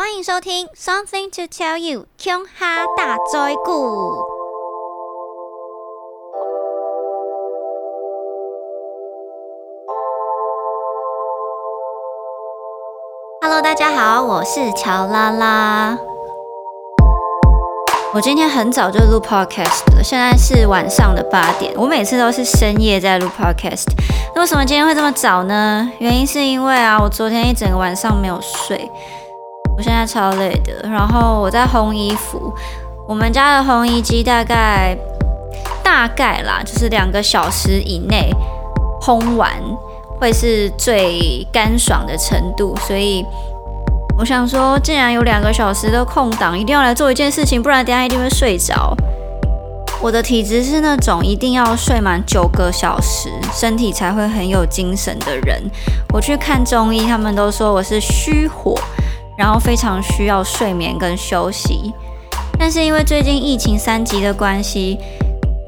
欢迎收听《Something to Tell You》琼哈大灾故。Hello，大家好，我是乔拉拉。我今天很早就录 podcast 了，现在是晚上的八点。我每次都是深夜在录 podcast，那为什么今天会这么早呢？原因是因为啊，我昨天一整个晚上没有睡。我现在超累的，然后我在烘衣服。我们家的烘衣机大概大概啦，就是两个小时以内烘完会是最干爽的程度。所以我想说，既然有两个小时的空档，一定要来做一件事情，不然等下一定会睡着。我的体质是那种一定要睡满九个小时，身体才会很有精神的人。我去看中医，他们都说我是虚火。然后非常需要睡眠跟休息，但是因为最近疫情三级的关系，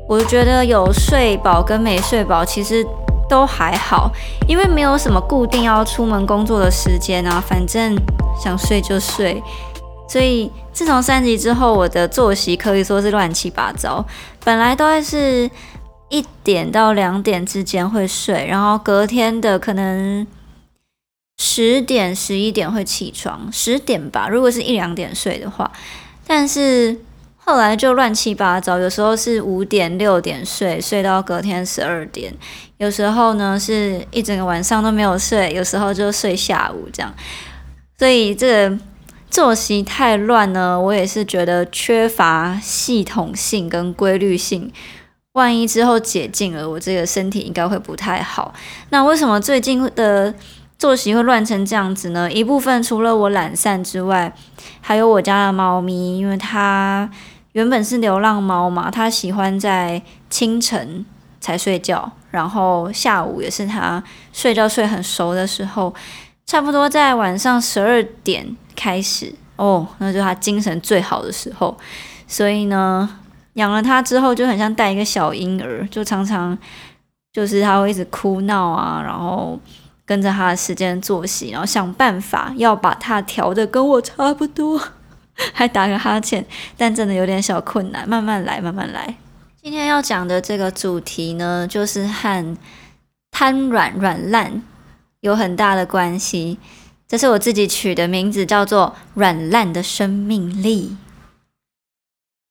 我觉得有睡饱跟没睡饱其实都还好，因为没有什么固定要出门工作的时间啊，反正想睡就睡。所以自从三级之后，我的作息可以说是乱七八糟。本来都是一点到两点之间会睡，然后隔天的可能。十点十一点会起床，十点吧。如果是一两点睡的话，但是后来就乱七八糟。有时候是五点六点睡，睡到隔天十二点；有时候呢是一整个晚上都没有睡，有时候就睡下午这样。所以这个作息太乱呢，我也是觉得缺乏系统性跟规律性。万一之后解禁了，我这个身体应该会不太好。那为什么最近的？作息会乱成这样子呢？一部分除了我懒散之外，还有我家的猫咪，因为它原本是流浪猫嘛，它喜欢在清晨才睡觉，然后下午也是它睡觉睡很熟的时候，差不多在晚上十二点开始哦，那就它精神最好的时候。所以呢，养了它之后就很像带一个小婴儿，就常常就是它会一直哭闹啊，然后。跟着他的时间作息，然后想办法要把它调的跟我差不多，还打个哈欠，但真的有点小困难，慢慢来，慢慢来。今天要讲的这个主题呢，就是和瘫软软烂有很大的关系。这是我自己取的名字，叫做“软烂的生命力”。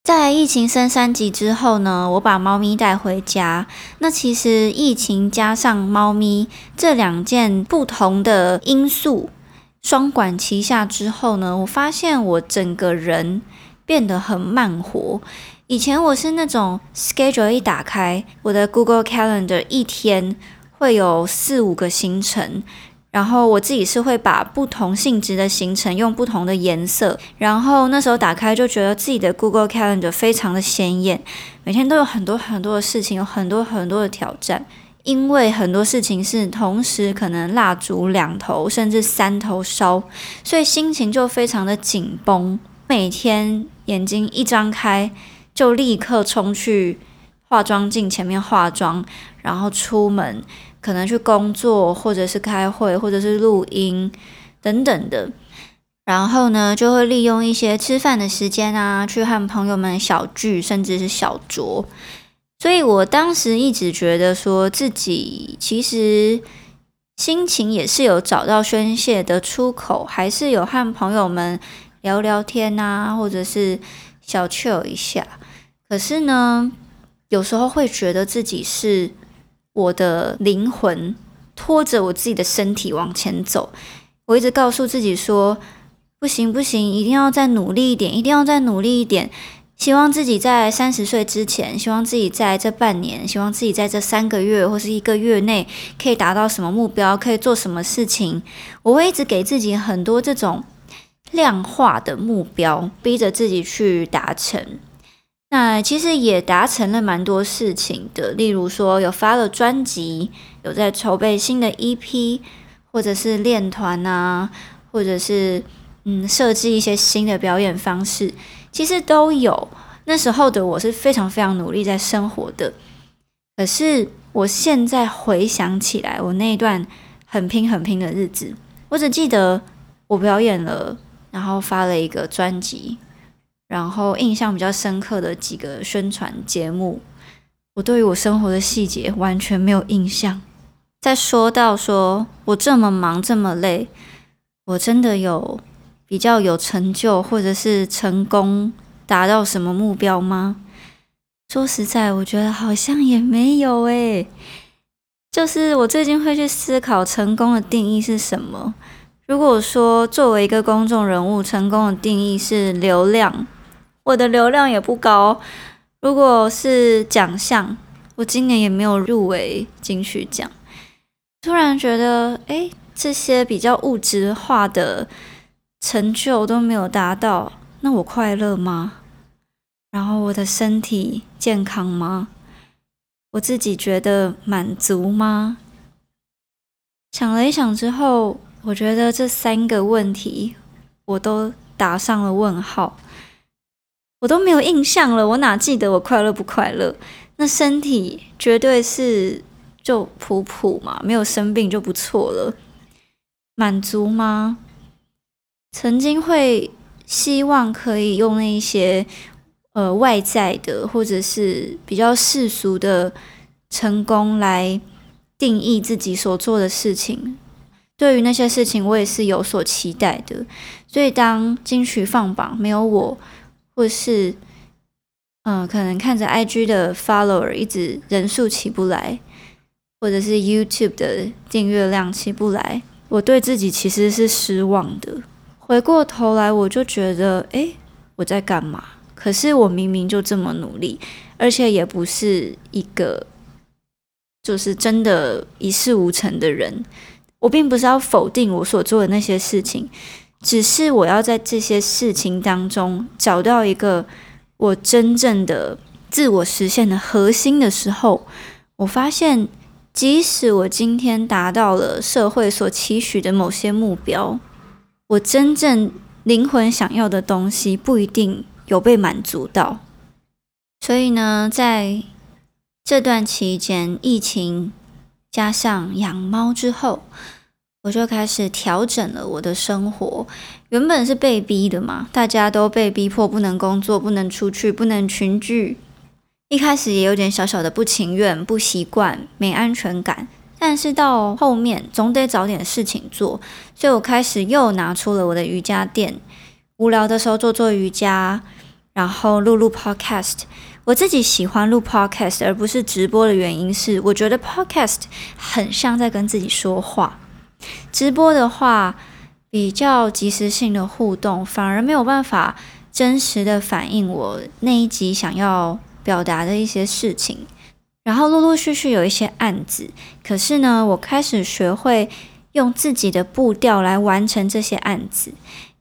在疫情升三级之后呢，我把猫咪带回家。那其实疫情加上猫咪这两件不同的因素双管齐下之后呢，我发现我整个人变得很慢活。以前我是那种 schedule 一打开我的 Google Calendar，一天会有四五个行程。然后我自己是会把不同性质的行程用不同的颜色，然后那时候打开就觉得自己的 Google Calendar 非常的鲜艳，每天都有很多很多的事情，有很多很多的挑战，因为很多事情是同时可能蜡烛两头甚至三头烧，所以心情就非常的紧绷，每天眼睛一张开就立刻冲去化妆镜前面化妆，然后出门。可能去工作，或者是开会，或者是录音等等的，然后呢，就会利用一些吃饭的时间啊，去和朋友们小聚，甚至是小酌。所以我当时一直觉得说自己其实心情也是有找到宣泄的出口，还是有和朋友们聊聊天啊，或者是小酒一下。可是呢，有时候会觉得自己是。我的灵魂拖着我自己的身体往前走，我一直告诉自己说：不行不行，一定要再努力一点，一定要再努力一点。希望自己在三十岁之前，希望自己在这半年，希望自己在这三个月或是一个月内可以达到什么目标，可以做什么事情。我会一直给自己很多这种量化的目标，逼着自己去达成。那其实也达成了蛮多事情的，例如说有发了专辑，有在筹备新的 EP，或者是练团啊，或者是嗯设计一些新的表演方式，其实都有。那时候的我是非常非常努力在生活的，可是我现在回想起来，我那段很拼很拼的日子，我只记得我表演了然后发了一个专辑，然后印象比较深刻的几个宣传节目，我对于我生活的细节完全没有印象。再说到说我这么忙这么累，我真的有比较有成就或者是成功达到什么目标吗？说实在，我觉得好像也没有诶。就是我最近会去思考成功的定义是什么。如果说作为一个公众人物，成功的定义是流量，我的流量也不高。如果是奖项，我今年也没有入围金曲奖。突然觉得，哎，这些比较物质化的成就都没有达到，那我快乐吗？然后我的身体健康吗？我自己觉得满足吗？想了一想之后。我觉得这三个问题我都打上了问号，我都没有印象了，我哪记得我快乐不快乐？那身体绝对是就普普嘛，没有生病就不错了。满足吗？曾经会希望可以用那一些呃外在的或者是比较世俗的成功来定义自己所做的事情。对于那些事情，我也是有所期待的。所以当金曲放榜没有我，或是嗯，可能看着 IG 的 follower 一直人数起不来，或者是 YouTube 的订阅量起不来，我对自己其实是失望的。回过头来，我就觉得，诶，我在干嘛？可是我明明就这么努力，而且也不是一个就是真的一事无成的人。我并不是要否定我所做的那些事情，只是我要在这些事情当中找到一个我真正的自我实现的核心的时候，我发现，即使我今天达到了社会所期许的某些目标，我真正灵魂想要的东西不一定有被满足到。所以呢，在这段期间，疫情。加上养猫之后，我就开始调整了我的生活。原本是被逼的嘛，大家都被逼迫不能工作、不能出去、不能群聚。一开始也有点小小的不情愿、不习惯、没安全感。但是到后面总得找点事情做，所以我开始又拿出了我的瑜伽垫，无聊的时候做做瑜伽，然后录录 podcast。我自己喜欢录 podcast 而不是直播的原因是，我觉得 podcast 很像在跟自己说话，直播的话比较及时性的互动，反而没有办法真实的反映我那一集想要表达的一些事情。然后陆陆续续有一些案子，可是呢，我开始学会用自己的步调来完成这些案子。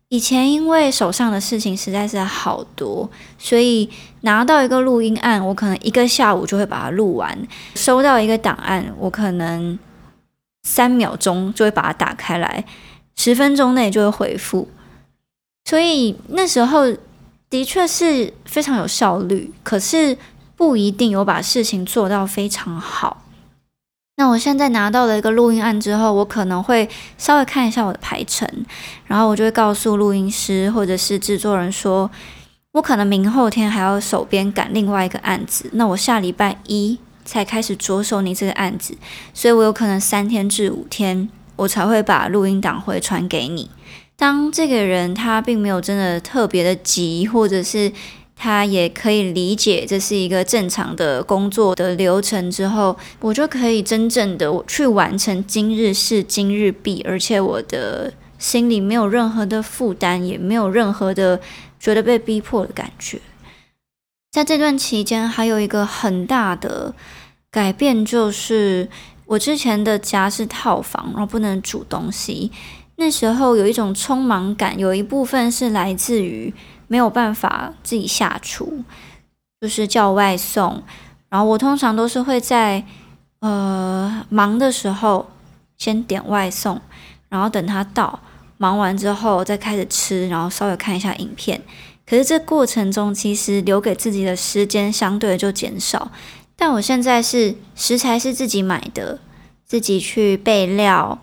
以前因为手上的事情实在是好多，所以拿到一个录音案，我可能一个下午就会把它录完；收到一个档案，我可能三秒钟就会把它打开来，十分钟内就会回复。所以那时候的确是非常有效率，可是不一定有把事情做到非常好。那我现在拿到了一个录音案之后，我可能会稍微看一下我的排程，然后我就会告诉录音师或者是制作人说，我可能明后天还要手边赶另外一个案子，那我下礼拜一才开始着手你这个案子，所以我有可能三天至五天我才会把录音档回传给你。当这个人他并没有真的特别的急，或者是。他也可以理解这是一个正常的工作的流程之后，我就可以真正的去完成今日事今日毕，而且我的心里没有任何的负担，也没有任何的觉得被逼迫的感觉。在这段期间，还有一个很大的改变，就是我之前的家是套房，然后不能煮东西，那时候有一种匆忙感，有一部分是来自于。没有办法自己下厨，就是叫外送。然后我通常都是会在呃忙的时候先点外送，然后等他到，忙完之后再开始吃，然后稍微看一下影片。可是这过程中其实留给自己的时间相对就减少。但我现在是食材是自己买的，自己去备料，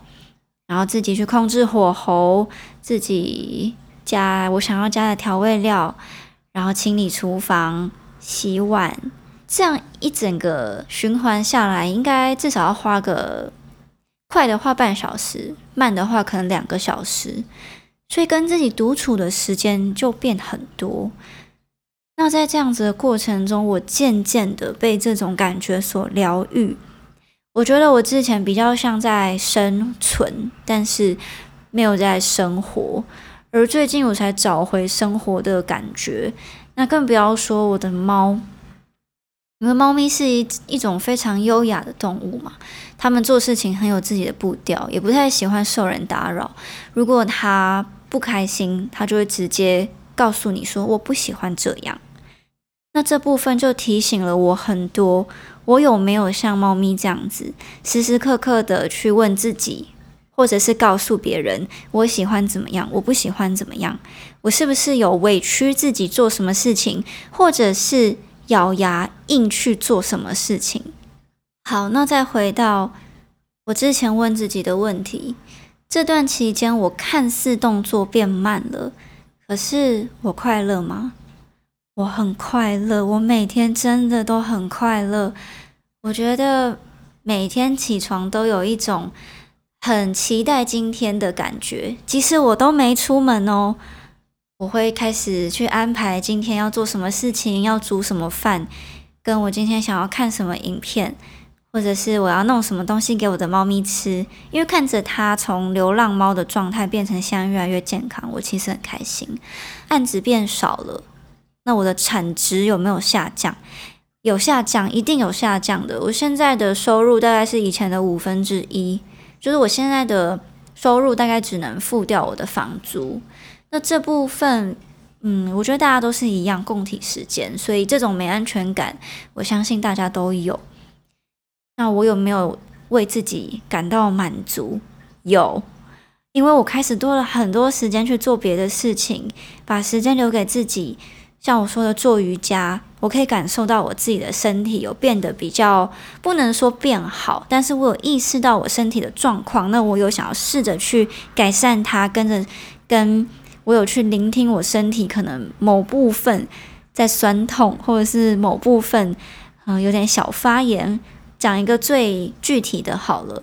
然后自己去控制火候，自己。加我想要加的调味料，然后清理厨房、洗碗，这样一整个循环下来，应该至少要花个快的话半小时，慢的话可能两个小时，所以跟自己独处的时间就变很多。那在这样子的过程中，我渐渐的被这种感觉所疗愈。我觉得我之前比较像在生存，但是没有在生活。而最近我才找回生活的感觉。那更不要说我的猫，因为猫咪是一一种非常优雅的动物嘛，它们做事情很有自己的步调，也不太喜欢受人打扰。如果它不开心，他就会直接告诉你说：“我不喜欢这样。”那这部分就提醒了我很多。我有没有像猫咪这样子，时时刻刻的去问自己，或者是告诉别人，我喜欢怎么样，我不喜欢怎么样？我是不是有委屈自己做什么事情，或者是咬牙硬去做什么事情？好，那再回到我之前问自己的问题：这段期间，我看似动作变慢了，可是我快乐吗？我很快乐，我每天真的都很快乐。我觉得每天起床都有一种很期待今天的感觉，即使我都没出门哦，我会开始去安排今天要做什么事情，要煮什么饭，跟我今天想要看什么影片，或者是我要弄什么东西给我的猫咪吃，因为看着它从流浪猫的状态变成现在越来越健康，我其实很开心。案子变少了。那我的产值有没有下降？有下降，一定有下降的。我现在的收入大概是以前的五分之一，就是我现在的收入大概只能付掉我的房租。那这部分，嗯，我觉得大家都是一样，共体时间，所以这种没安全感，我相信大家都有。那我有没有为自己感到满足？有，因为我开始多了很多时间去做别的事情，把时间留给自己。像我说的做瑜伽，我可以感受到我自己的身体有变得比较，不能说变好，但是我有意识到我身体的状况。那我有想要试着去改善它，跟着跟我有去聆听我身体可能某部分在酸痛，或者是某部分嗯有点小发炎。讲一个最具体的好了，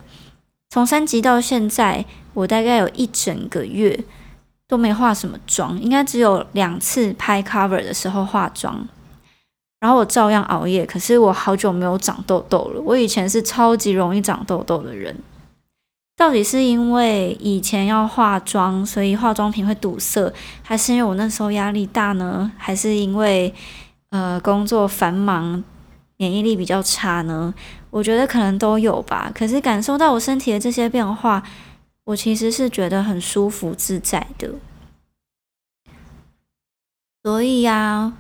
从三级到现在，我大概有一整个月。都没化什么妆，应该只有两次拍 cover 的时候化妆，然后我照样熬夜。可是我好久没有长痘痘了。我以前是超级容易长痘痘的人，到底是因为以前要化妆，所以化妆品会堵塞，还是因为我那时候压力大呢？还是因为呃工作繁忙，免疫力比较差呢？我觉得可能都有吧。可是感受到我身体的这些变化。我其实是觉得很舒服自在的，所以呀，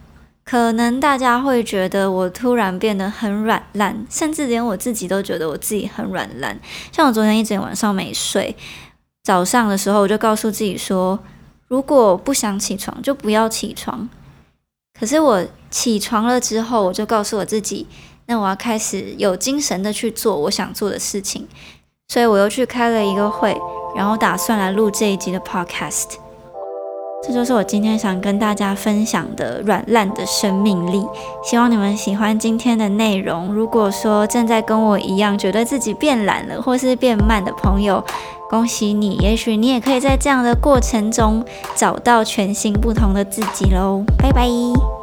可能大家会觉得我突然变得很软烂，甚至连我自己都觉得我自己很软烂。像我昨天一整晚上没睡，早上的时候我就告诉自己说，如果不想起床就不要起床。可是我起床了之后，我就告诉我自己，那我要开始有精神的去做我想做的事情。所以我又去开了一个会，然后打算来录这一集的 podcast。这就是我今天想跟大家分享的软烂的生命力。希望你们喜欢今天的内容。如果说正在跟我一样觉得自己变懒了，或是变慢的朋友，恭喜你，也许你也可以在这样的过程中找到全新不同的自己喽。拜拜。